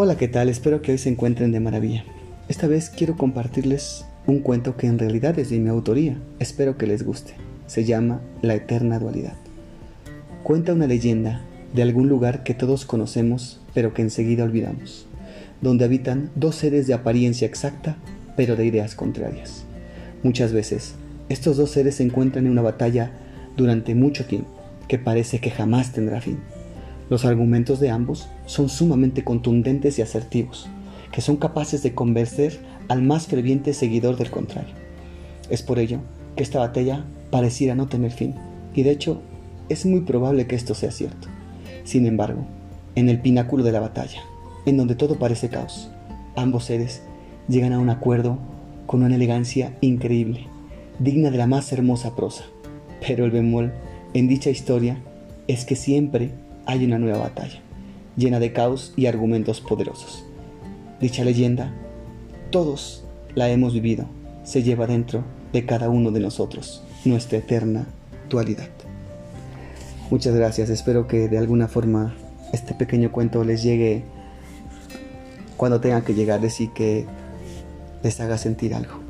Hola, ¿qué tal? Espero que hoy se encuentren de maravilla. Esta vez quiero compartirles un cuento que en realidad es de mi autoría. Espero que les guste. Se llama La Eterna Dualidad. Cuenta una leyenda de algún lugar que todos conocemos pero que enseguida olvidamos, donde habitan dos seres de apariencia exacta pero de ideas contrarias. Muchas veces, estos dos seres se encuentran en una batalla durante mucho tiempo, que parece que jamás tendrá fin. Los argumentos de ambos son sumamente contundentes y asertivos, que son capaces de convencer al más ferviente seguidor del contrario. Es por ello que esta batalla pareciera no tener fin, y de hecho es muy probable que esto sea cierto. Sin embargo, en el pináculo de la batalla, en donde todo parece caos, ambos seres llegan a un acuerdo con una elegancia increíble, digna de la más hermosa prosa. Pero el bemol en dicha historia es que siempre hay una nueva batalla, llena de caos y argumentos poderosos. Dicha leyenda, todos la hemos vivido, se lleva dentro de cada uno de nosotros, nuestra eterna dualidad. Muchas gracias, espero que de alguna forma este pequeño cuento les llegue cuando tenga que llegar, y que les haga sentir algo.